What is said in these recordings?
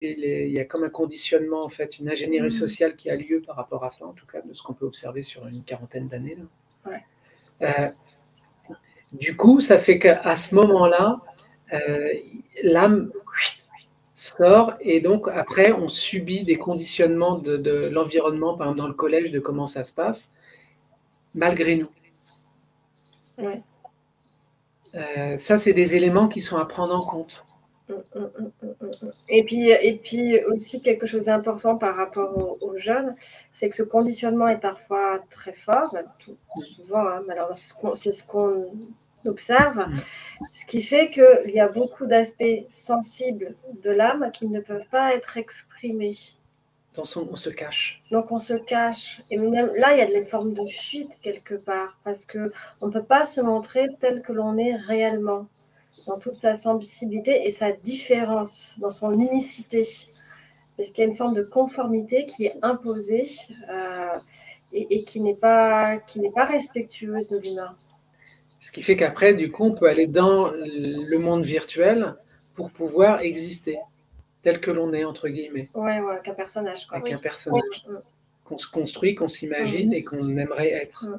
il y a comme un conditionnement, en fait, une ingénierie Mm. sociale qui a lieu par rapport à ça, en tout cas, de ce qu'on peut observer sur une quarantaine d'années. Ouais. Euh, du coup, ça fait qu'à ce moment-là, euh, l'âme sort et donc après, on subit des conditionnements de, de l'environnement, par exemple dans le collège, de comment ça se passe, malgré nous. Ouais. Euh, ça, c'est des éléments qui sont à prendre en compte. Et puis, et puis aussi quelque chose d'important par rapport aux, aux jeunes, c'est que ce conditionnement est parfois très fort, tout- souvent, hein, malheureusement, c'est ce qu'on- ce qu'on observe, Mm. ce qui fait qu'il y a beaucoup d'aspects sensibles de l'âme qui ne peuvent pas être exprimés. Dans son, on se cache. Donc on se cache. Et même là, il y a une forme de fuite quelque part, parce que on ne peut pas se montrer tel que l'on est réellement, dans toute sa sensibilité et sa différence, dans son unicité. Parce qu'il y a une forme de conformité qui est imposée euh, et, et qui n'est pas, qui n'est pas respectueuse de l'humain. Ce qui fait qu'après, du coup, on peut aller dans le monde virtuel pour pouvoir exister tel que l'on est, entre guillemets, Ouais, ouais, qu'un personnage. Quoi. avec Oui. un personnage qu'on se construit, qu'on s'imagine et qu'on aimerait être, Mm.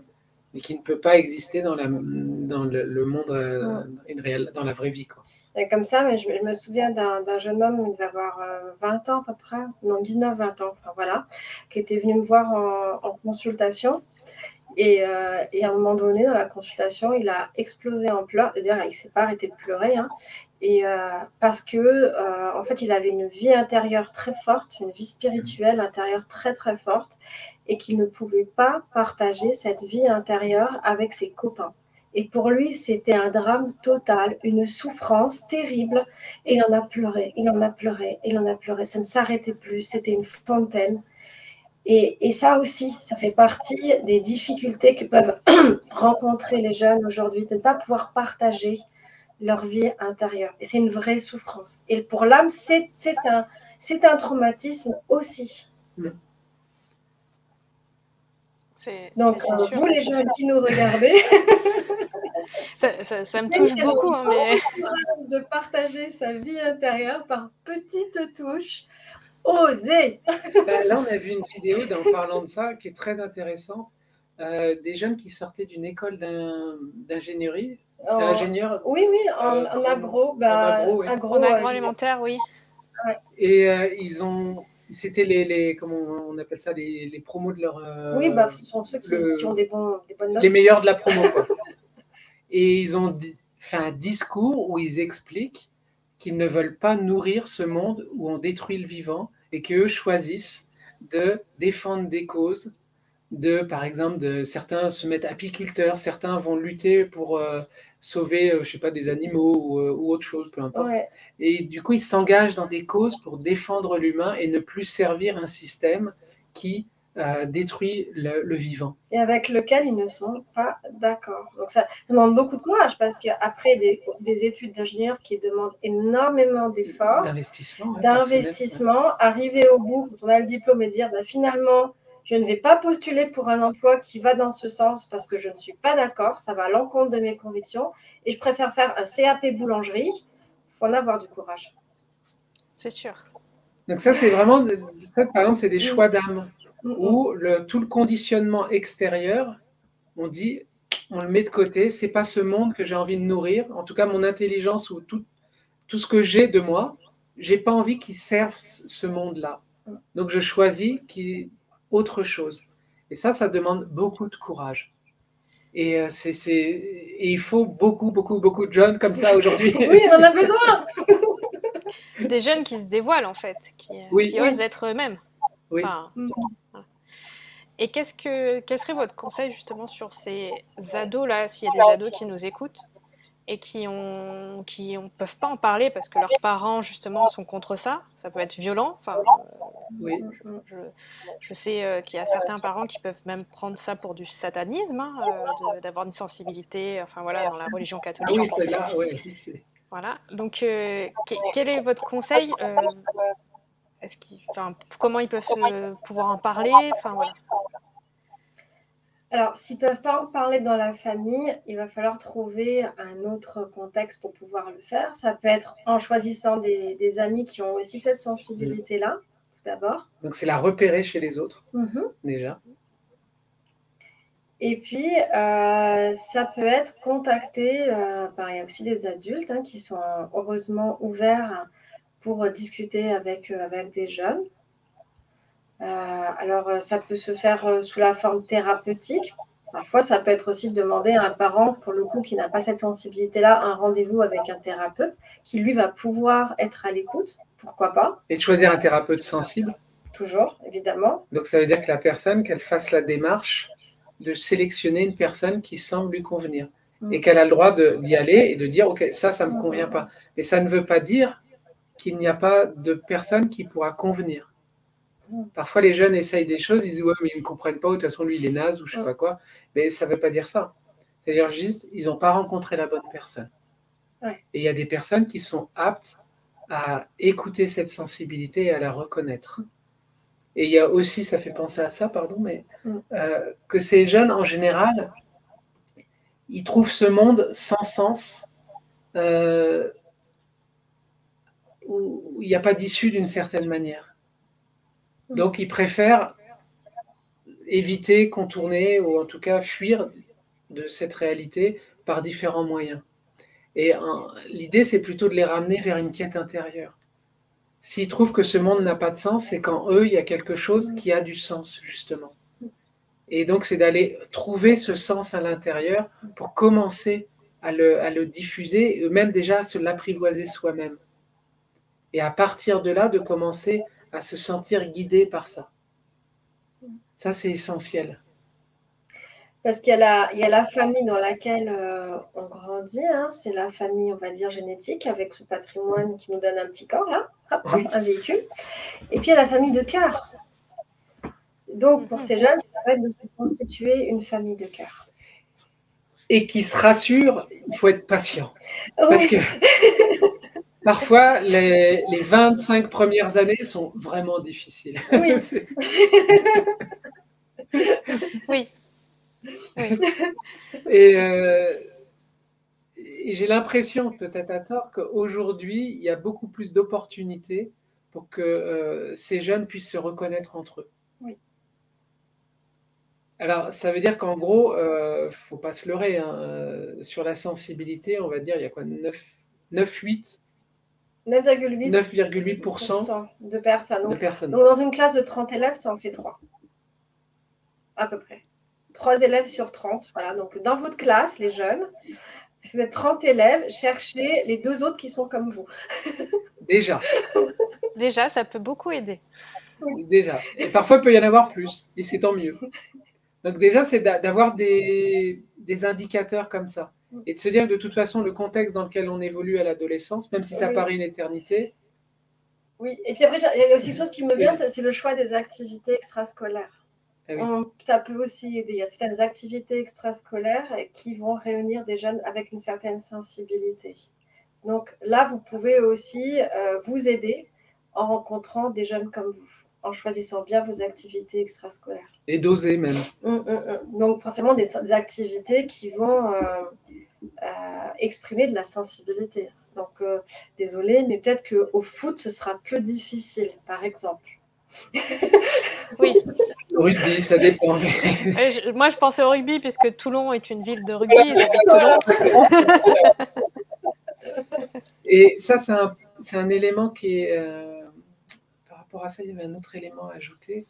Mais qui ne peut pas exister dans, la, dans le, le monde, euh, réelle- dans la vraie vie. Quoi. Et comme ça, mais je, je me souviens d'un jeune homme, il devait avoir euh, 20 ans à peu près, non 19-20 ans, enfin voilà, qui était venu me voir en, en consultation. Et, euh, et à un moment donné, dans la consultation, il a explosé en pleurs. D'ailleurs, il ne s'est pas arrêté de pleurer. hein. Et euh, parce que, euh, en fait, il avait une vie intérieure très forte, une vie spirituelle intérieure très très forte, et qu'il ne pouvait pas partager cette vie intérieure avec ses copains. Et pour lui, c'était un drame total, une souffrance terrible. Et il en a pleuré, il en a pleuré, il en a pleuré. Ça ne s'arrêtait plus, c'était une fontaine. Et, et ça aussi, ça fait partie des difficultés que peuvent rencontrer les jeunes aujourd'hui, de ne pas pouvoir partager leur vie intérieure. Et c'est une vraie souffrance. Et pour l'âme, c'est c'est un, c'est un traumatisme aussi. C'est- Donc, euh, vous, les jeunes qui nous regardez, Ça, ça- ça me touche beaucoup, hein, mais courage de partager sa vie intérieure par petites touches, osez. Bah, là, on a vu une vidéo en parlant de ça qui est très intéressante. Euh, des jeunes qui sortaient d'une école d'in- d'ingénierie, En- ingénieur, Oui, oui, en, Euh, en agro, bah, agro, oui. agro, en euh, agroalimentaire, oui. et euh, ils ont, c'était les, les, comment on appelle ça, les, les promos de leur, euh, Oui, bah, ce sont ceux qui, le- qui ont des, bons, des bonnes notes. les meilleurs de la promo. quoi. Et ils ont di- fait un discours où ils expliquent qu'ils ne veulent pas nourrir ce monde où on détruit le vivant et qu'eux choisissent de défendre des causes, de, par exemple, de, certains se mettent apiculteurs, certains vont lutter pour euh, sauver, euh, je sais pas, des animaux ou, euh, ou autre chose, peu importe. Ouais, Et du coup, ils s'engagent dans des causes pour défendre l'humain et ne plus servir un système qui euh, détruit le, le vivant. et avec lequel ils ne sont pas d'accord. Donc ça demande beaucoup de courage parce qu'après des, des études d'ingénieur qui demandent énormément d'efforts, D'investissement. ouais, d'investissement, arriver au bout quand on a le diplôme et dire bah, finalement, je ne vais pas postuler pour un emploi qui va dans ce sens parce que je ne suis pas d'accord, ça va à l'encontre de mes convictions et je préfère faire un CAP boulangerie. Il faut en avoir du courage. C'est sûr. Donc ça, c'est vraiment, ça, par exemple, c'est des Mm. choix d'âme Mm, mm. où le, tout le conditionnement extérieur, on dit, on le met de côté, c'est pas ce monde que j'ai envie de nourrir, en tout cas mon intelligence ou tout, tout ce que j'ai de moi, j'ai pas envie qu'il serve ce monde-là. Donc je choisis qui autre chose. Et ça, ça demande beaucoup de courage. Et, euh, c'est, c'est- et il faut beaucoup, beaucoup, beaucoup de jeunes comme ça aujourd'hui. Oui, on en a besoin. Des jeunes qui se dévoilent, en fait, qui, euh, Oui. qui Oui. osent être eux-mêmes. Oui. Enfin, Mm. voilà. Et qu'est-ce que, quel serait votre conseil justement sur ces ados-là, s'il y a des ados qui nous écoutent? Et qui ont, qui peuvent pas en parler parce que leurs parents justement sont contre ça, ça peut être violent. Enfin, euh, Oui. Je, je sais euh, qu'il y a certains parents qui peuvent même prendre ça pour du satanisme, hein, euh, d'avoir une sensibilité, enfin voilà, dans la religion Ah catholique. oui, celle-là, ouais. c'est- Voilà. Donc, euh, que- quel est votre conseil euh, est-ce comment ils peuvent se- pouvoir en parler? Enfin voilà. Alors, s'ils ne peuvent pas en parler dans la famille, il va falloir trouver un autre contexte pour pouvoir le faire. Ça peut être en choisissant des, amis qui ont aussi cette sensibilité-là, d'abord. Donc, c'est la repérer chez les autres, mhm. déjà. Et puis, euh, ça peut être contacter, euh, il y a aussi des adultes hein, qui sont heureusement ouverts pour discuter avec, euh, avec des jeunes. Alors, ça peut se faire sous la forme thérapeutique. Parfois, ça peut être aussi de demander à un parent, pour le coup, qui n'a pas cette sensibilité-là, un rendez-vous avec un thérapeute qui, lui, va pouvoir être à l'écoute. Pourquoi pas? Et de choisir un thérapeute sensible Toujours, évidemment. Donc, ça veut dire que la personne, qu'elle fasse la démarche de sélectionner une personne qui semble lui convenir mm. et qu'elle a le droit d'y aller et de dire ok ça ça me mm. convient pas mais ça ne veut pas dire qu'il n'y a pas de personne qui pourra convenir mm. Parfois les jeunes essayent des choses ils disent ouais mais ils ne comprennent pas de toute façon lui il est naze ou je sais pas quoi. Mais ça ne veut pas dire ça. C'est à dire juste ils n'ont pas rencontré la bonne personne. Et il y a des personnes qui sont aptes à écouter cette sensibilité et à la reconnaître. Et il y a aussi, ça fait penser à ça, pardon, mais mm. euh, que ces jeunes, en général, ils trouvent ce monde sans sens, euh, où il n'y a pas d'issue d'une certaine manière. Mm. Donc, ils préfèrent éviter, contourner, ou en tout cas fuir de cette réalité par différents moyens. Et l'idée, c'est plutôt de les ramener vers une quête intérieure. S'ils trouvent que ce monde n'a pas de sens, c'est qu'en eux, il y a quelque chose qui a du sens, justement. Et donc, c'est d'aller trouver ce sens à l'intérieur pour commencer à le, diffuser, et même déjà à se l'apprivoiser soi-même. Et à partir de là, de commencer à se sentir guidé par ça. Ça, c'est essentiel. Parce qu'il y, a la famille dans laquelle euh, on grandit, hein. c'est la famille, on va dire, génétique, avec ce patrimoine qui nous donne un petit corps, là, un véhicule. Et puis il y a la famille de cœur. Donc pour ces jeunes, ça permet de se constituer une famille de cœur. Et qui se rassure, il faut être patient. Parce que parfois, les, les 25 premières années sont vraiment difficiles. Oui. oui. Euh, et, j'ai l'impression, peut-être à tort, qu'aujourd'hui, il y a beaucoup plus d'opportunités pour que euh, ces jeunes puissent se reconnaître entre eux. Oui. Alors, ça veut dire qu'en gros, il euh, ne faut pas se leurrer, hein, sur la sensibilité, on va dire, il y a quoi 9, 9 8 9,8% de personnes. de personnes. Donc, dans une classe de 30 élèves, ça en fait 3. À peu près. 3 élèves sur 30. Voilà, donc dans votre classe, les jeunes, si vous êtes 30 élèves, cherchez les deux autres qui sont comme vous. Déjà. Déjà, ça peut beaucoup aider. Déjà. Et parfois, il peut y en avoir plus, et c'est tant mieux. Donc déjà, c'est d'avoir des, indicateurs comme ça. Et de se dire que de toute façon, le contexte dans lequel on évolue à l'adolescence, même si ça paraît une éternité. Oui, et puis après, il y a aussi une chose qui me vient, c'est le choix des activités extrascolaires. Ah ça peut aussi aider. Il y a certaines activités extrascolaires qui vont réunir des jeunes avec une certaine sensibilité. Donc là, vous pouvez aussi euh, vous aider en rencontrant des jeunes comme vous, en choisissant bien vos activités extrascolaires. Et d'oser même. Hum, hum, hum. Donc forcément des, activités qui vont euh, exprimer de la sensibilité. Donc désolé, mais peut-être qu'au foot, ce sera plus difficile, par exemple. oui. rugby, ça dépend. moi, je pensais au rugby puisque Toulon est une ville de rugby. Et ça, c'est un, un, élément qui est. Euh, par rapport à ça, il y avait un autre élément à ajouter.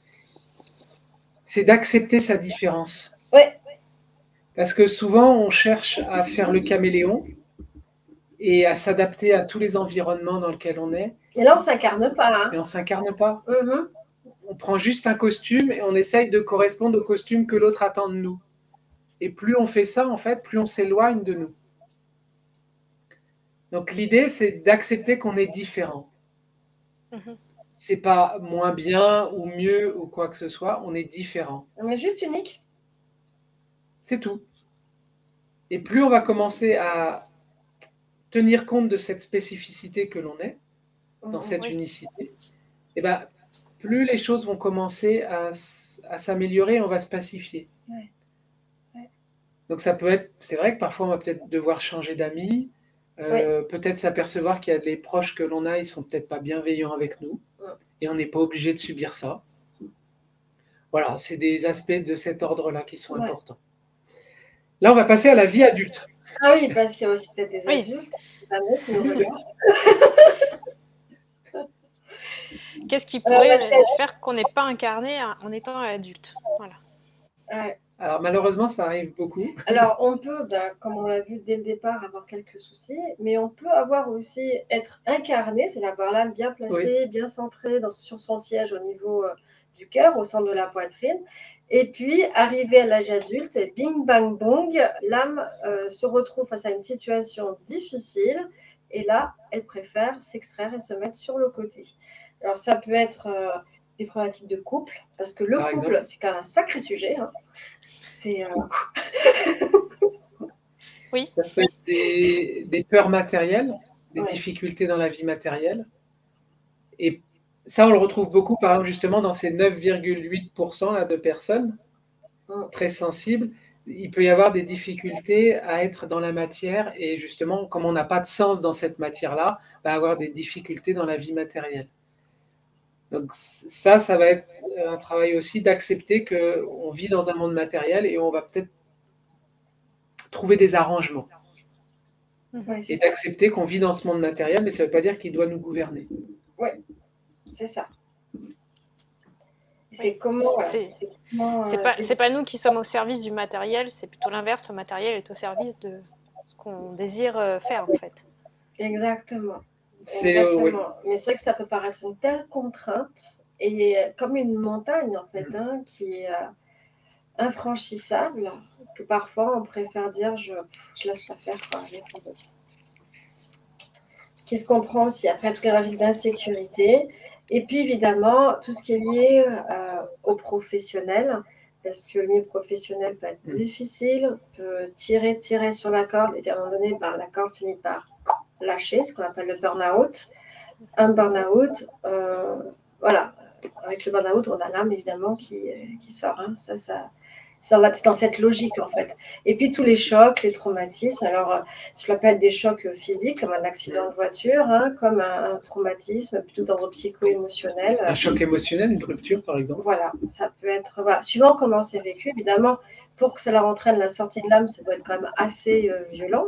C'est d'accepter sa différence. Oui. Parce que souvent, on cherche à faire le caméléon et à s'adapter à tous les environnements dans lesquels on est. Et là, on s'incarne pas. Hein. Et on s'incarne pas. Mm-hmm. On prend juste un costume et on essaye de correspondre au costume que l'autre attend de nous. Et plus on fait ça, en fait, plus on s'éloigne de nous. Donc l'idée, c'est d'accepter qu'on est différent. Mm-hmm. C'est pas moins bien ou mieux ou quoi que ce soit, on est différent. On est juste unique. C'est tout. Et plus on va commencer à tenir compte de cette spécificité que l'on est, dans mmh, cette unicité, et eh ben, plus les choses vont commencer à, s'améliorer, on va se pacifier. Donc ça peut être, c'est vrai que parfois on va peut-être devoir changer d'amis, euh, peut-être s'apercevoir qu'il y a des proches que l'on a, ils sont peut-être pas bienveillants avec nous, et on n'est pas obligé de subir ça. Voilà, c'est des aspects de cet ordre-là qui sont importants. Là, on va passer à la vie adulte. Ah oui, parce qu'il y a aussi peut-être des adultes Qu'est-ce qui pourrait faire qu'on n'est pas incarné en étant adulte? Voilà. Alors malheureusement, ça arrive beaucoup. Alors on peut, ben, comme on l'a vu dès le départ, avoir quelques soucis, mais on peut avoir aussi être incarné, c'est d'avoir l'âme bien placée, bien centrée dans, sur son siège au niveau euh, du cœur, au centre de la poitrine. Et puis, arrivé à l'âge adulte, bing bang bong, l'âme euh, se retrouve face à une situation difficile. Et là, elle préfère s'extraire et se mettre sur le côté. Alors, ça peut être euh, des problématiques de couple, parce que le couple, c'est quand même un sacré sujet. Hein. C'est. Euh, oui. Ça peut être des, peurs matérielles, des difficultés dans la vie matérielle. Et ça, on le retrouve beaucoup, par exemple, justement, dans ces 9,8% de personnes mm. très sensibles. Il peut y avoir des difficultés à être dans la matière et justement, comme on n'a pas de sens dans cette matière-là, va avoir des difficultés dans la vie matérielle. Donc ça, ça va être un travail aussi d'accepter qu'on vit dans un monde matériel et on va peut-être trouver des arrangements. et d'accepter qu'on vit dans ce monde matériel, mais ça ne veut pas dire qu'il doit nous gouverner. Oui, c'est ça. C'est comment C'est pas, euh, pas nous qui sommes au service du matériel, c'est plutôt l'inverse. Le matériel est au service de ce qu'on désire euh, faire en fait. Exactement. Exactement. Mais c'est vrai que ça peut paraître une telle contrainte et comme une montagne en fait, hein, qui est euh, infranchissable, que parfois on préfère dire je, je laisse ça faire. Quoi, ce qui se comprend aussi après toutes les règles d'insécurité. Et puis évidemment, tout ce qui est lié euh, aux professionnels, parce que le milieu professionnel peut être mm. difficile, peut tirer, tirer sur la corde, et à un moment donné, ben, la corde finit par lâcher, ce qu'on appelle le burn-out. Un burn-out, euh, voilà, avec le burn-out, on a l'âme évidemment qui, qui sort. Hein. Ça, ça, c'est dans cette logique en fait. Et puis tous les chocs, les traumatismes. Alors, euh, cela peut être des chocs physiques, comme un accident de voiture, hein, comme un, traumatisme plutôt d'ordre psycho-émotionnel. Un choc émotionnel, une rupture par exemple Voilà, ça peut être. Voilà. Suivant comment c'est vécu, évidemment, pour que cela entraîne la sortie de l'âme, ça doit être quand même assez euh, violent.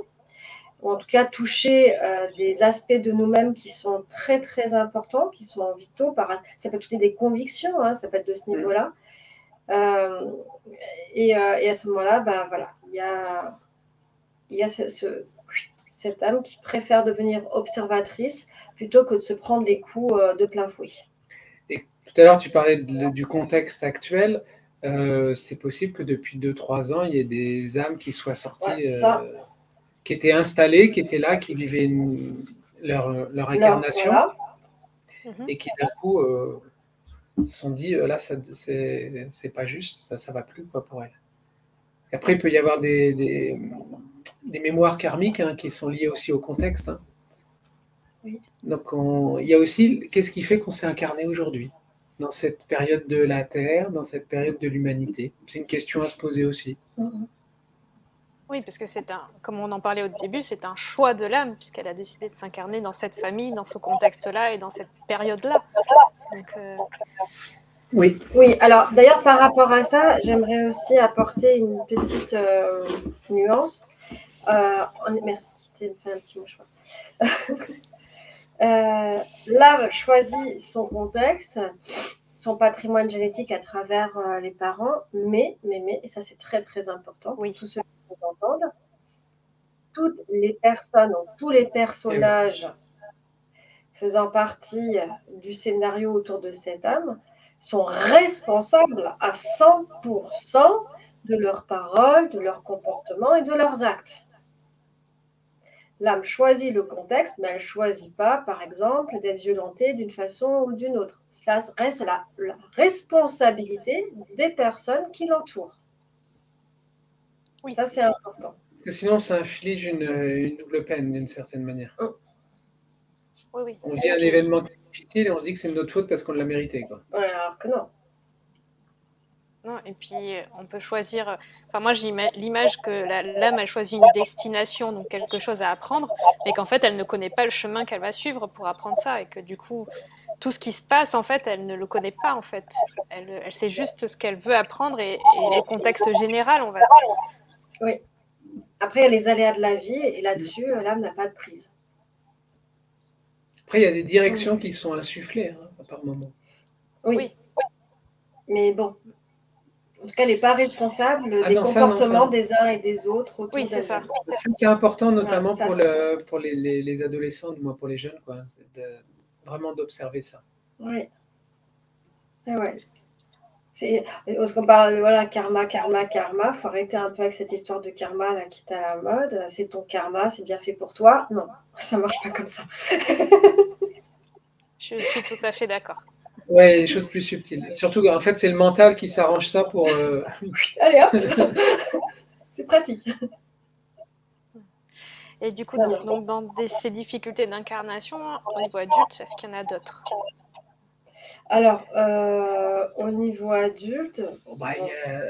Ou en tout cas, toucher euh, des aspects de nous-mêmes qui sont très très importants, qui sont vitaux. Par... Ça peut être des convictions, hein, ça peut être de ce niveau-là. Euh, et, euh, et, à ce moment-là, bah, voilà, il y a, il y a ce, cette âme qui préfère devenir observatrice plutôt que de se prendre les coups euh, de plein fouet. Et tout à l'heure, tu parlais du contexte actuel. c'est possible que depuis 2-3 ans, il y ait des âmes qui soient sorties, qui étaient installées, qui étaient là, qui vivaient leur, leur, incarnation, et qui d'un coup se sont dit euh, là, c'est pas juste, ça, ça va plus quoi, pour elle. Après, il peut y avoir des, des, mémoires karmiques hein, qui sont liées aussi au contexte. Hein. Donc, il y a aussi qu'est-ce qui fait qu'on s'est incarné aujourd'hui, dans cette période de la Terre, dans cette période de l'humanité. C'est une question à se poser aussi. Mm-hmm. Oui, parce que c'est un, comme on en parlait au début, c'est un choix de l'âme, puisqu'elle a décidé de s'incarner dans cette famille, dans ce contexte-là et dans cette période-là. Euh, oui. Oui, alors d'ailleurs, par rapport à ça, j'aimerais aussi apporter une petite euh, nuance. Euh, merci, tu me fait un petit mot, je crois. l'âme choisit son contexte son patrimoine génétique à travers les parents, mais, mais, mais, et ça c'est très très important, oui. tous ceux entendre, toutes les personnes, tous les personnages faisant partie du scénario autour de cette âme sont responsables à 100% de leurs paroles, de leurs comportements et de leurs actes. L'âme choisit le contexte, mais elle ne choisit pas, par exemple, d'être violentée d'une façon ou d'une autre. Cela reste la responsabilité des personnes qui l'entourent. Oui. Ça, c'est important. Parce que sinon, ça inflige une, double peine d'une certaine manière. Oh. Oui, oui. On vit un événement difficile et on se dit que c'est de notre faute parce qu'on l'a mérité. Quoi. alors que non. Non, et puis on peut choisir. Enfin, moi, j'ai l'image que l'âme a choisi une destination, donc quelque chose à apprendre, mais qu'en fait, elle ne connaît pas le chemin qu'elle va suivre pour apprendre ça, et que du coup, tout ce qui se passe, en fait, elle ne le connaît pas, en fait. Elle, elle sait juste ce qu'elle veut apprendre et, et, le contexte général, on va dire. Oui. Après, il y a les aléas de la vie, et là-dessus, l'âme n'a pas de prise. Après, il y a des directions qui sont insufflées, hein, par moment. Oui. oui. Mais bon, en tout cas, elle n'est pas responsable ah des comportements des uns et des autres autour Oui, c'est ça. C'est important, notamment pour, le, pour les, les, adolescents, du moins pour les jeunes, quoi, de, vraiment d'observer ça. Oui. Ah ouais. C'est, parce qu'on parle, voilà, karma, karma, karma. Il faut arrêter un peu avec cette histoire de karma là, qui est à la mode. C'est ton karma, c'est bien fait pour toi. Non, ça ne marche pas comme ça. Je suis tout à fait d'accord. Ouais, des choses plus subtiles. Surtout en fait, c'est le mental qui s'arrange ça pour. Euh, Allez hop C'est pratique. Et du coup, donc, dans ces difficultés d'incarnation, au niveau adulte, est-ce qu'il y en a d'autres? Alors, euh, au niveau adulte. Bah,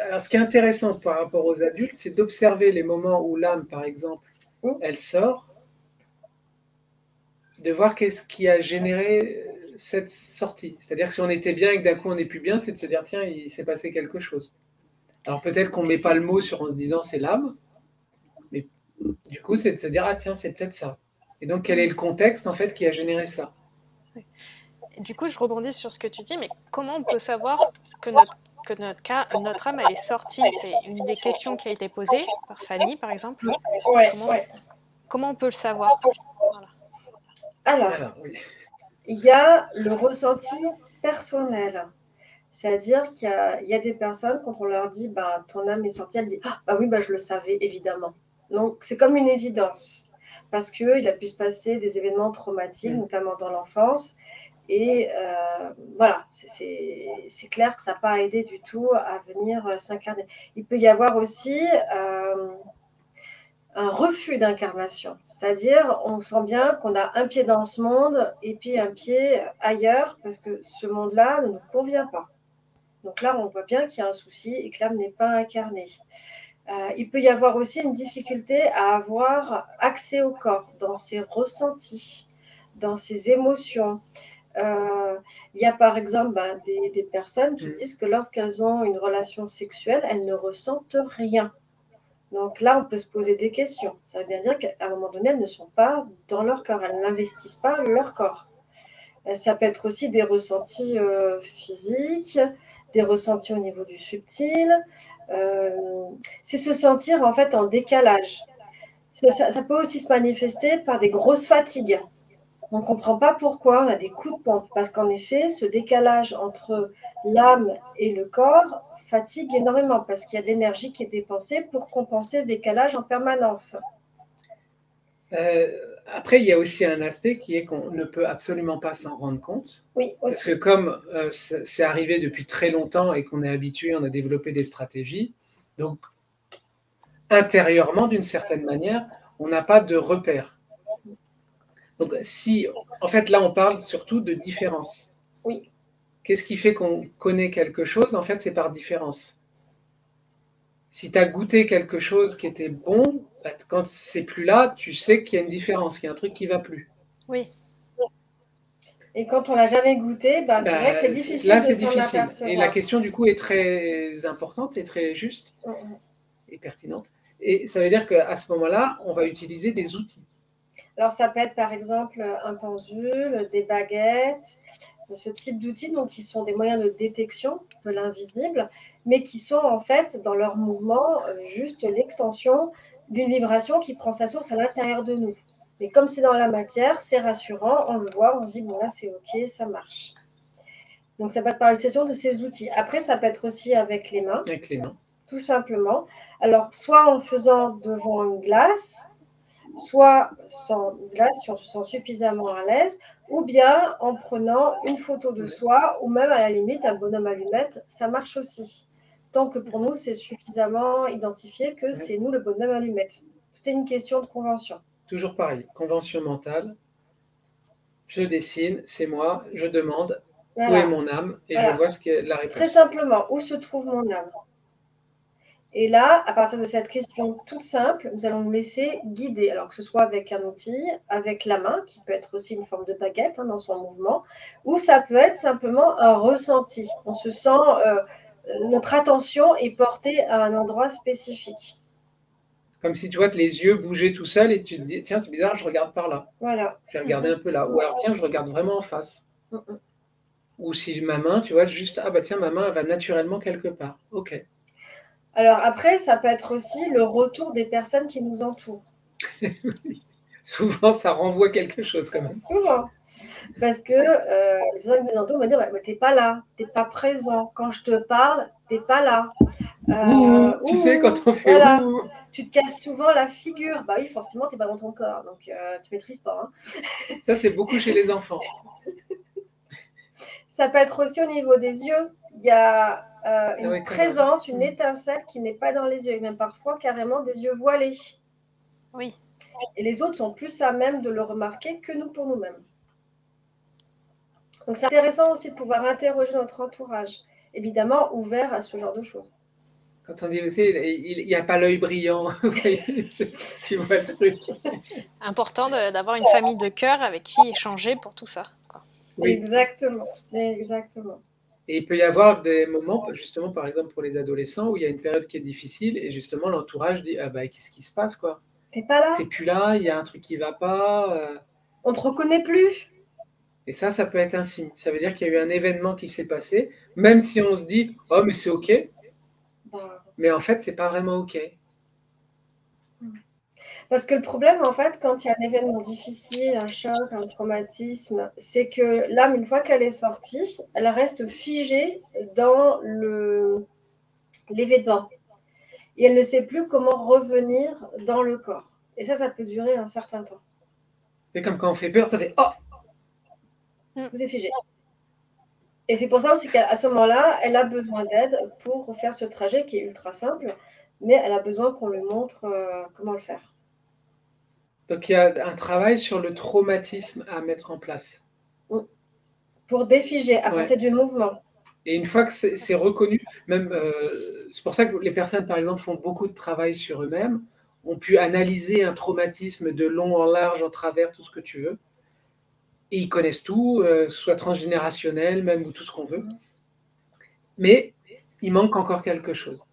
alors, ce qui est intéressant par rapport aux adultes, c'est d'observer les moments où l'âme, par exemple, mmh. elle sort, de voir qu'est-ce qui a généré cette sortie. C'est-à-dire que si on était bien et que d'un coup on n'est plus bien, c'est de se dire tiens, il s'est passé quelque chose. Alors peut-être qu'on ne met pas le mot sur en se disant c'est l'âme, mais du coup c'est de se dire ah tiens, c'est peut-être ça. Et donc quel est le contexte en fait qui a généré ça? Du coup, je rebondis sur ce que tu dis, mais comment on peut savoir que notre, que notre, cas, notre âme elle est sortie? C'est une des questions qui a été posée par Fanny par exemple. comment, on peut le savoir? Alors, oui il y a le ressenti personnel. C'est-à-dire qu'il y, a des personnes, quand on leur dit bah, ton âme est sortie, elles disent ah, bah oui, bah, je le savais, évidemment. Donc, c'est comme une évidence. Parce qu'il a pu se passer des événements traumatiques, mm. notamment dans l'enfance. Et euh, voilà, c'est clair que ça n'a pas aidé du tout à venir euh, s'incarner. Il peut y avoir aussi euh, un refus d'incarnation. C'est-à-dire, on sent bien qu'on a un pied dans ce monde et puis un pied ailleurs parce que ce monde-là ne nous convient pas. Donc là, on voit bien qu'il y a un souci et que l'âme n'est pas incarnée. Il peut y avoir aussi une difficulté à avoir accès au corps, dans ses ressentis, dans ses émotions. Euh, il y a par exemple ben, des, des, personnes qui mmh. disent que lorsqu'elles ont une relation sexuelle, elles ne ressentent rien. Donc là, on peut se poser des questions. Ça veut bien dire qu'à un moment donné, elles ne sont pas dans leur corps, elles n'investissent pas leur corps. Euh, ça peut être aussi des ressentis euh, physiques, des ressentis au niveau du subtil. Euh, c'est se sentir en fait en décalage. Ça, peut aussi se manifester par des grosses fatigues. On ne comprend pas pourquoi on a des coups de pompe, parce qu'en effet, ce décalage entre l'âme et le corps fatigue énormément parce qu'il y a de l'énergie qui est dépensée pour compenser ce décalage en permanence. Euh, après, il y a aussi un aspect qui est qu'on ne peut absolument pas s'en rendre compte. Oui, Parce que comme euh, c'est arrivé depuis très longtemps et qu'on est habitué, on a développé des stratégies, donc intérieurement, d'une certaine manière, on n'a pas de repère. Donc si, en fait, là, on parle surtout de différence. Oui. Qu'est-ce qui fait qu'on connaît quelque chose? En fait, c'est par différence. Si tu as goûté quelque chose qui était bon, bah, quand c'est plus là, tu sais qu'il y a une différence, qu'il y a un truc qui va plus. Oui. Et quand on n'a jamais goûté, bah, c'est vrai que c'est bah, difficile. Là, c'est difficile. Et la question, du coup, est très importante et très juste mm, mm. et pertinente. Et ça veut dire qu'à ce moment-là, on va utiliser des outils. Alors, ça peut être par exemple un pendule, des baguettes, ce type d'outils, donc qui sont des moyens de détection de l'invisible, mais qui sont en fait dans leur mouvement euh, juste l'extension d'une vibration qui prend sa source à l'intérieur de nous. Mais comme c'est dans la matière, c'est rassurant, on le voit, on se dit bon là c'est ok, ça marche. Donc ça peut être par l'utilisation de ces outils. Après, ça peut être aussi avec les mains. Avec les mains. Tout simplement. Alors, soit en faisant devant une glace, soit sans glace si on se sent suffisamment à l'aise, ou bien en prenant une photo de soi, ou même à la limite un bonhomme allumette, ça marche aussi. Tant que pour nous, c'est suffisamment identifié que c'est nous le bonhomme allumette. Tout est une question de convention. Toujours pareil, convention mentale. Je dessine, c'est moi, je demande, Où est mon âme Et je vois ce qu'est la réponse. Très simplement, où se trouve mon âme? Et là, à partir de cette question toute simple, nous allons nous laisser guider. Alors que ce soit avec un outil, avec la main, qui peut être aussi une forme de baguette hein, dans son mouvement, ou ça peut être simplement un ressenti. On se sent, euh, notre attention est portée à un endroit spécifique. Comme si tu vois que les yeux bougeaient tout seuls et tu te dis, tiens, c'est bizarre, je regarde par là. Voilà. Je vais regarder un peu là. Ou alors, tiens, je regarde vraiment en face. Mm, mm. Ou si ma main, tu vois, juste, ah bah tiens, ma main, elle va naturellement quelque part. Ok. Alors après, ça peut être aussi le retour des personnes qui nous entourent. Souvent, ça renvoie quelque chose quand même. Souvent. Parce que euh, les personnes qui nous entourent vont dire, bah, t'es pas là, t'es pas présent. Quand je te parle, t'es pas là. Euh, tu sais, quand on fait tu te casses souvent la figure. Bah oui, forcément, tu n'es pas dans ton corps, donc euh, tu maîtrises pas. Hein. Ça, c'est beaucoup chez les enfants. Ça peut être aussi au niveau des yeux. Il y a euh, une ah présence, une mm. étincelle qui n'est pas dans les yeux, et même parfois carrément des yeux voilés. Oui. Et les autres sont plus à même de le remarquer que nous pour nous-mêmes. Donc c'est intéressant aussi de pouvoir interroger notre entourage, évidemment ouvert à ce genre de choses. Quand on dit aussi, il n'y a pas l'œil brillant, tu vois le truc. Important d'avoir une famille de cœur avec qui échanger pour tout ça. Exactement, exactement. Et il peut y avoir des moments, justement, par exemple pour les adolescents, où il y a une période qui est difficile et justement l'entourage dit ah bah qu'est-ce qui se passe quoi? T'es pas là? T'es plus là, il y a un truc qui va pas. Euh. On te reconnaît plus? Et ça, ça peut être un signe. Ça veut dire qu'il y a eu un événement qui s'est passé, même si on se dit oh mais c'est ok, mais en fait, c'est pas vraiment OK. Parce que le problème, en fait, quand il y a un événement difficile, un choc, un traumatisme, c'est que l'âme, une fois qu'elle est sortie, elle reste figée dans le l'événement. Et elle ne sait plus comment revenir dans le corps. Et ça, ça peut durer un certain temps. C'est comme quand on fait peur, ça fait Oh Vous êtes figé. Et c'est pour ça aussi qu'à ce moment-là, elle a besoin d'aide pour faire ce trajet qui est ultra simple, mais elle a besoin qu'on lui montre euh, comment le faire. Donc il y a un travail sur le traumatisme à mettre en place. Pour défiger, après c'est du mouvement. Et une fois que c'est reconnu, même euh, c'est pour ça que les personnes, par exemple, font beaucoup de travail sur eux-mêmes, ont pu analyser un traumatisme de long en large, en travers, tout ce que tu veux et ils connaissent tout, euh, soit transgénérationnel, même ou tout ce qu'on veut. Mais il manque encore quelque chose.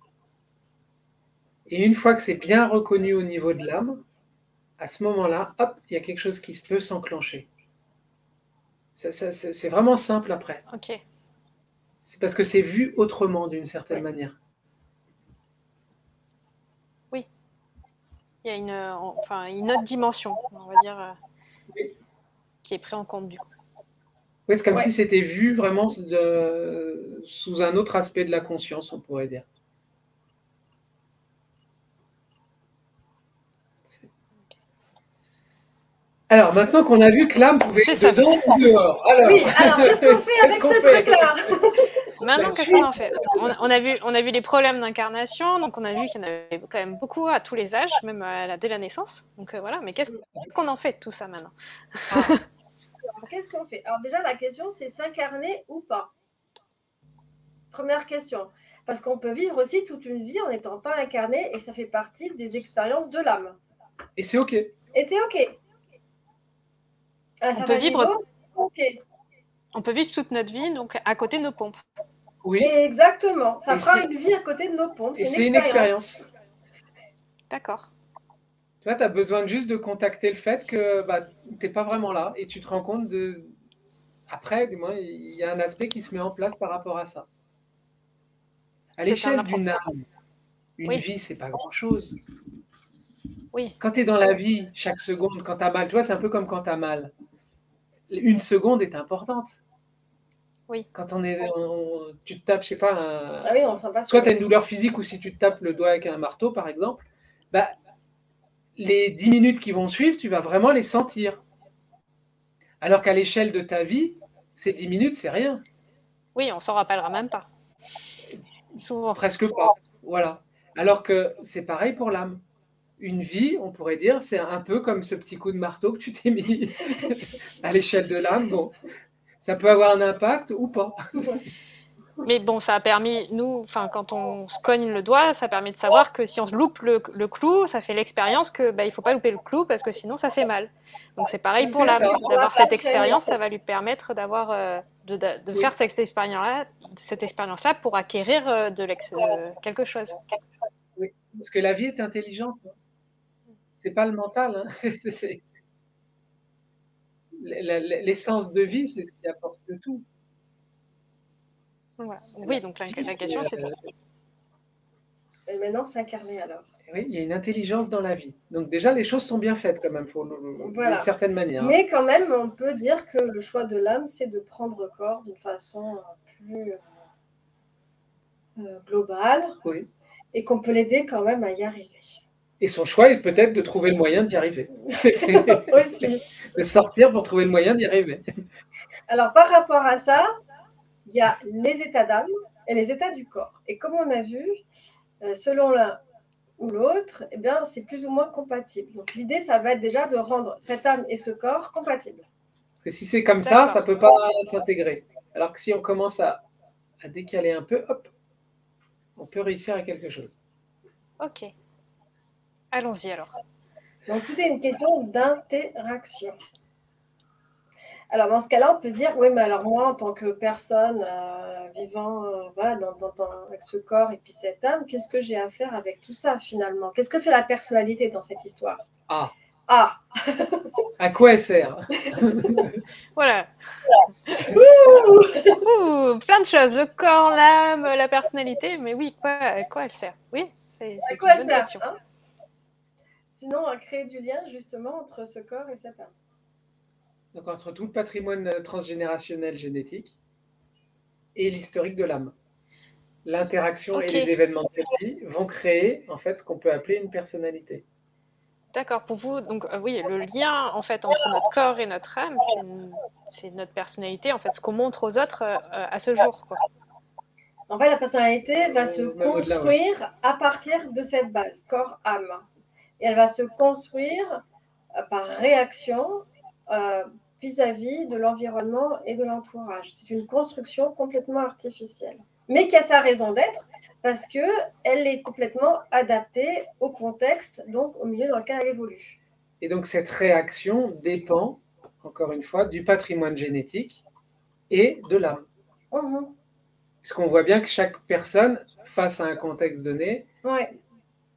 Et une fois que c'est bien reconnu au niveau de l'âme, à ce moment-là, hop, il y a quelque chose qui peut s'enclencher. c'est vraiment simple après. Ok. C'est parce que c'est vu autrement d'une certaine manière. Oui. Il y a une, enfin, une autre dimension, on va dire. Euh, qui est pris en compte du coup. Oui, c'est comme si c'était vu vraiment sous un autre aspect de la conscience, on pourrait dire. Alors, maintenant qu'on a vu que l'âme pouvait être dedans ou dehors. Alors, oui, alors qu'est-ce qu'on fait avec ce truc-là? Maintenant, qu'est-ce qu'on en fait? On, a vu, on a vu les problèmes d'incarnation, donc on a vu qu'il y en avait quand même beaucoup à tous les âges, même à dès la naissance. Donc euh, voilà, mais qu'est-ce qu'on en fait de tout ça maintenant? Ah qu'est-ce qu'on fait? Alors déjà, la question, c'est s'incarner ou pas? Première question. Parce qu'on peut vivre aussi toute une vie en n'étant pas incarné et ça fait partie des expériences de l'âme. Et c'est OK. Et c'est OK. On peut vivre... On peut vivre toute notre vie donc à côté de nos pompes. Oui. exactement. Ça fera une vie à côté de nos pompes. C'est une, expérience. D'accord. Tu vois, tu as besoin juste de contacter le fait que bah, tu n'es pas vraiment là et tu te rends compte de. Après, du moins, il y a un aspect qui se met en place par rapport à ça. À l'échelle d'une âme, une vie, c'est pas grand-chose. Oui. Quand tu es dans la vie, chaque seconde, quand tu as mal, tu vois, c'est un peu comme quand tu as mal. Une seconde est importante. Oui. Quand on est, tu te tapes, je sais pas, un... ah oui, on pas soit tu as une douleur physique ou si tu te tapes le doigt avec un marteau, par exemple, bah, les 10 minutes qui vont suivre, tu vas vraiment les sentir. Alors qu'à l'échelle de ta vie, ces 10 minutes, c'est rien. Oui, on s'en rappellera même pas. Souvent. Presque pas. Voilà. Alors que c'est pareil pour l'âme. Une vie, on pourrait dire, c'est un peu comme ce petit coup de marteau que tu t'es mis à l'échelle de l'âme. Bon, ça peut avoir un impact ou pas. Mais bon, ça a permis, nous, enfin, quand on se cogne le doigt, ça permet de savoir que si on se loupe le, le clou, ça fait l'expérience que bah, il faut pas louper le clou parce que sinon ça fait mal. Donc c'est pareil pour l'âme. D'avoir cette expérience, ça va lui permettre d'avoir, euh, de, de, faire cette expérience-là, cette expérience-là pour acquérir euh, de l'ex, euh, quelque chose. Oui, parce que la vie est intelligente. C'est pas le mental. Hein. L'essence de vie, c'est ce qui apporte le tout. Oui, donc la, question, c'est. Euh, Et maintenant, s'incarner alors. Oui, il y a une intelligence dans la vie. Donc déjà, les choses sont bien faites quand même, faut, d'une certaine manière. Mais quand même, on peut dire que le choix de l'âme, c'est de prendre corps d'une façon plus euh, globale. Oui. Et qu'on peut l'aider quand même à y arriver. Et son choix est peut-être de trouver le moyen d'y arriver. Aussi. de sortir pour trouver le moyen d'y arriver. Alors, par rapport à ça, il y a les états d'âme et les états du corps. Et comme on a vu, euh, selon l'un ou l'autre, eh bien, c'est plus ou moins compatible. Donc l'idée, ça va être déjà de rendre cette âme et ce corps compatibles. Parce que si c'est comme ça, ça ne peut pas s'intégrer. Alors que si on commence à, à décaler un peu, hop, on peut réussir à quelque chose. Ok. Allons-y alors. Donc tout est une question d'interaction. Alors, dans ce cas-là, on peut se dire, oui, mais alors moi, en tant que personne euh, vivant euh, voilà, dans, avec ce corps et puis cette âme, qu'est-ce que j'ai à faire avec tout ça finalement? Qu'est-ce que fait la personnalité dans cette histoire? Ah. Ah. À quoi elle sert? Voilà. Ouh, plein de choses, le corps, l'âme, la personnalité, mais oui, quoi, à quoi elle sert? Oui, c'est À quoi elle sert hein? Sinon, à créer du lien justement entre ce corps et cette âme donc entre tout le patrimoine euh, transgénérationnel génétique et l'historique de l'âme. L'interaction et les événements de cette vie vont créer en fait ce qu'on peut appeler une personnalité. D'accord, pour vous, donc euh, oui, le lien en fait entre notre corps et notre âme, c'est notre personnalité, en fait, ce qu'on montre aux autres euh, à ce jour. Quoi. En fait, la personnalité va se construire à partir de cette base, corps-âme. Et elle va se construire par réaction vis-à-vis de l'environnement et de l'entourage. C'est une construction complètement artificielle, mais qui a sa raison d'être parce qu'elle est complètement adaptée au contexte, donc au milieu dans lequel elle évolue. Et donc cette réaction dépend, encore une fois, du patrimoine génétique et de l'âme. Mmh. Parce qu'on voit bien que chaque personne, face à un contexte donné, ouais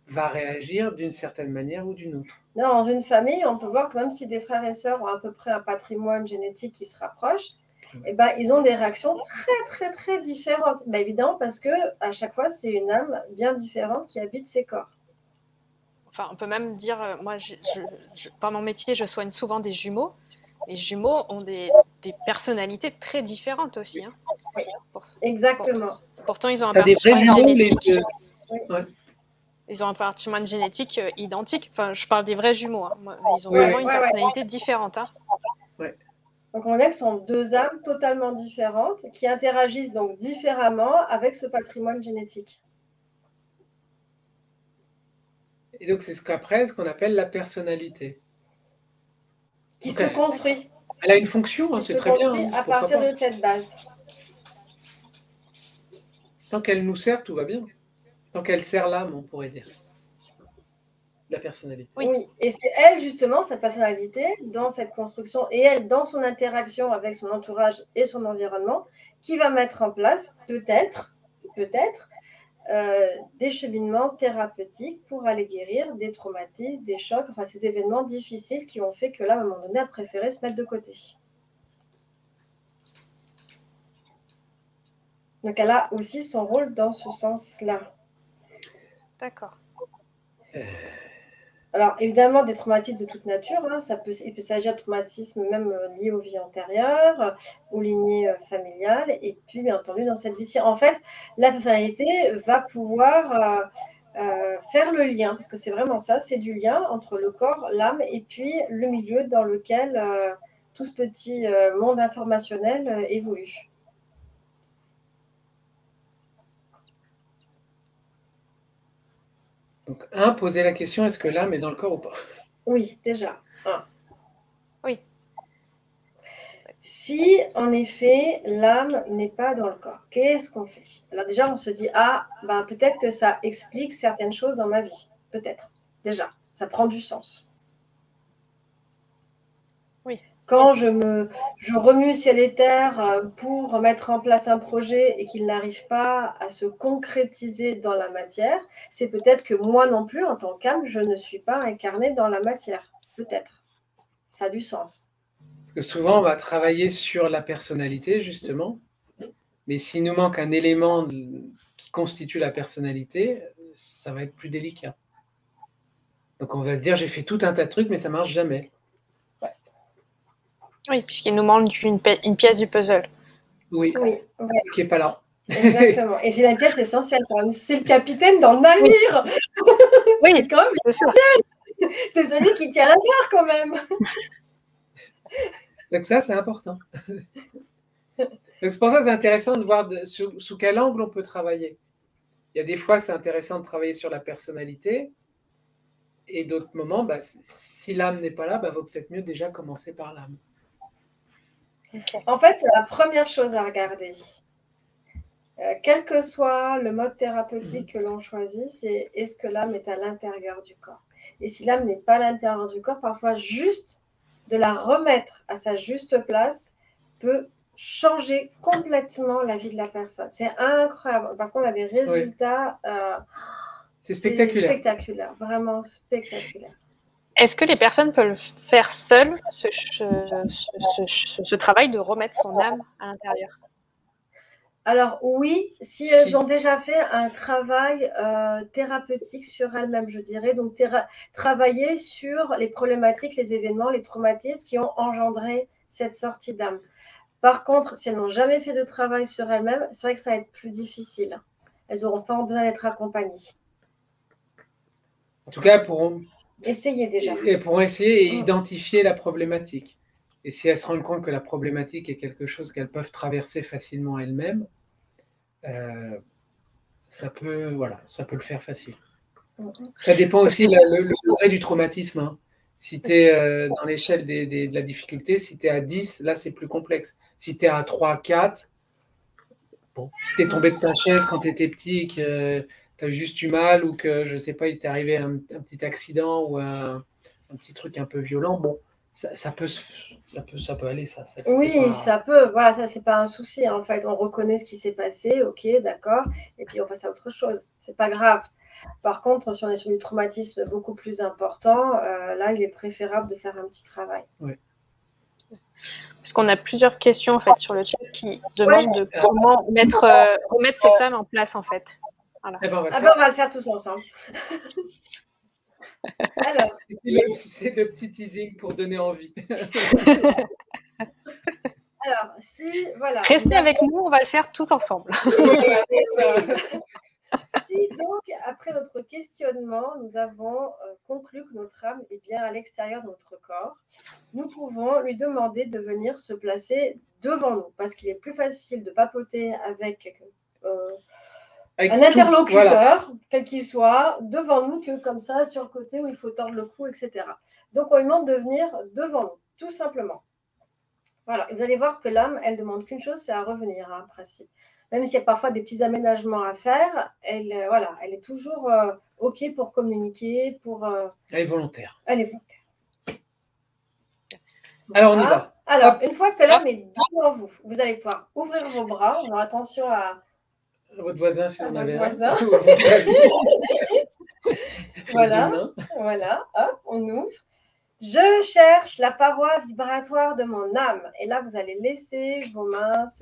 va réagir d'une certaine manière ou d'une autre. Dans une famille, on peut voir que même si des frères et sœurs ont à peu près un patrimoine génétique qui se rapproche, eh ben, ils ont des réactions très, très, très différentes. Ben, évidemment, parce que à chaque fois, c'est une âme bien différente qui habite ces corps. Enfin, on peut même dire, euh, moi, je, par mon métier, je soigne souvent des jumeaux. Les jumeaux ont des, des personnalités très différentes aussi. Hein. Exactement. pourtant, ils ont un patrimoine génétique. Les ils ont un patrimoine génétique euh, identique. Enfin, je parle des vrais jumeaux. Hein. Ils ont vraiment une personnalité différente. Hein. Donc on voit que ce sont deux âmes totalement différentes qui interagissent donc différemment avec ce patrimoine génétique. Et donc c'est ce qu'après ce qu'on appelle la personnalité. Qui se construit. Elle a une fonction, hein, c'est très bien. Hein, à partir de cette base. Tant qu'elle nous sert, tout va bien. Tant qu'elle sert l'âme, on pourrait dire. La personnalité. Oui, et c'est elle, justement, sa personnalité, dans cette construction, et elle, dans son interaction avec son entourage et son environnement, qui va mettre en place, peut-être, peut-être, euh, des cheminements thérapeutiques pour aller guérir des traumatismes, des chocs, enfin ces événements difficiles qui ont fait que là, à un moment donné, a préféré se mettre de côté. Donc elle a aussi son rôle dans ce sens-là. D'accord. Euh. Alors, évidemment, des traumatismes de toute nature. Hein, ça peut, il peut s'agir de traumatismes même euh, liés aux vies antérieures, aux lignées euh, familiales, et puis, bien entendu, dans cette vie-ci. En fait, la personnalité va pouvoir faire le lien, parce que c'est vraiment ça, c'est du lien entre le corps, l'âme, et puis le milieu dans lequel tout ce petit monde informationnel évolue. Donc, un, poser la question est-ce que l'âme est dans le corps ou pas? Oui, déjà. Oui. Si, en effet, l'âme n'est pas dans le corps, qu'est-ce qu'on fait? Alors déjà, on se dit, ah, bah, peut-être que ça explique certaines choses dans ma vie. Peut-être. Déjà, ça prend du sens. Quand je, me, je remue ciel et terre euh, pour mettre en place un projet et qu'il n'arrive pas à se concrétiser dans la matière, c'est peut-être que moi non plus, en tant qu'âme, je ne suis pas incarnée dans la matière. Peut-être. Ça a du sens. Parce que souvent, on va travailler sur la personnalité, justement. Mais s'il nous manque un élément qui constitue la personnalité, ça va être plus délicat. Donc on va se dire, j'ai fait tout un tas de trucs, mais ça marche jamais. Oui, puisqu'il nous manque une, pièce du puzzle. Oui, Oui, ouais, qui n'est pas là. exactement. Et c'est la pièce essentielle. C'est le capitaine dans le navire. Oui, C'est quand même c'est ça. C'est celui qui tient la barre quand même. Donc ça, c'est important. Donc c'est pour ça que c'est intéressant de voir de- sous, sous quel angle on peut travailler. Il y a des fois, c'est intéressant de travailler sur la personnalité. Et d'autres moments, bah, si- l'âme n'est pas là, bah, vaut peut-être mieux déjà commencer par l'âme. En fait, c'est la première chose à regarder. Euh, quel que soit le mode thérapeutique que l'on choisit, c'est est-ce que l'âme est à l'intérieur du corps? Et si l'âme n'est pas à l'intérieur du corps, parfois juste de la remettre à sa juste place peut changer complètement la vie de la personne. C'est incroyable. Parfois, on a des résultats euh, C'est spectaculaire. spectaculaires, vraiment spectaculaires. Est-ce que les personnes peuvent faire seules ce, ce- ce- ce- ce travail de remettre son âme à l'intérieur? Alors oui, si, Si. elles ont déjà fait un travail euh, thérapeutique sur elles-mêmes, je dirais, donc théra- travailler sur les problématiques, les événements, les traumatismes qui ont engendré cette sortie d'âme. Par contre, si elles n'ont jamais fait de travail sur elles-mêmes, c'est vrai que ça va être plus difficile. Elles auront souvent besoin d'être accompagnées. En tout cas, pour, Essayez déjà. et pour essayer et Mm. identifier la problématique. Et si elles se rendent compte que la problématique est quelque chose qu'elles peuvent traverser facilement elles-mêmes, euh, ça peut, voilà, ça peut le faire facile. Ça dépend aussi la- le, le degré du traumatisme. hein. Si tu es dans l'échelle des- des- de la difficulté, si tu es à 10, là c'est plus complexe. Si tu es à 3, 4, bon, si tu es tombé de ta chaise quand tu étais petit et que tu as juste eu mal ou que, je sais pas, il t'est arrivé un, un petit accident ou un, un petit truc un peu violent, bon, ça, ça peut, ça, peut, ça peut aller, ça. Oui, pas- ça peut. Voilà, ça, c'est pas un souci. En fait, on reconnaît ce qui s'est passé, ok, d'accord, et puis on passe à autre chose. C'est pas grave. Par contre, si on est sur du traumatisme beaucoup plus important, euh, là, il est préférable de faire un petit travail. Parce qu'on a plusieurs questions en fait sur le chat qui demandent de comment mettre, euh, remettre cette âme en place en fait. Eh ben, on va le Ah faire. ben, on va le faire tous ensemble. Alors, C'est le- petit teasing pour donner envie. alors, si, voilà. Restez avec nous, on va le faire tous ensemble. Voilà. Si donc, après notre questionnement, nous avons euh, conclu que notre âme est bien à l'extérieur de notre corps, nous pouvons lui demander de venir se placer devant nous, parce qu'il est plus facile de papoter avec euh, Avec un interlocuteur, voilà. quel qu'il soit, devant nous, que comme ça, sur le côté où il faut tordre le cou, etc. Donc, on lui demande de venir devant nous, tout simplement. Voilà, et vous allez voir que l'âme, elle demande qu'une chose, c'est à revenir, hein, en principe. Même s'il y a parfois des petits aménagements à faire, elle, euh, voilà, elle est toujours euh, OK pour communiquer, pour... euh, Elle est volontaire. elle est volontaire. Alors, on y va. Alors, une fois que l'âme est devant vous, vous allez pouvoir ouvrir vos bras. Alors, attention à... Votre voisin, si À on avait voisin. Voilà. Voilà, hop, on ouvre. Je cherche la paroi vibratoire de mon âme. Et là, vous allez laisser vos mains se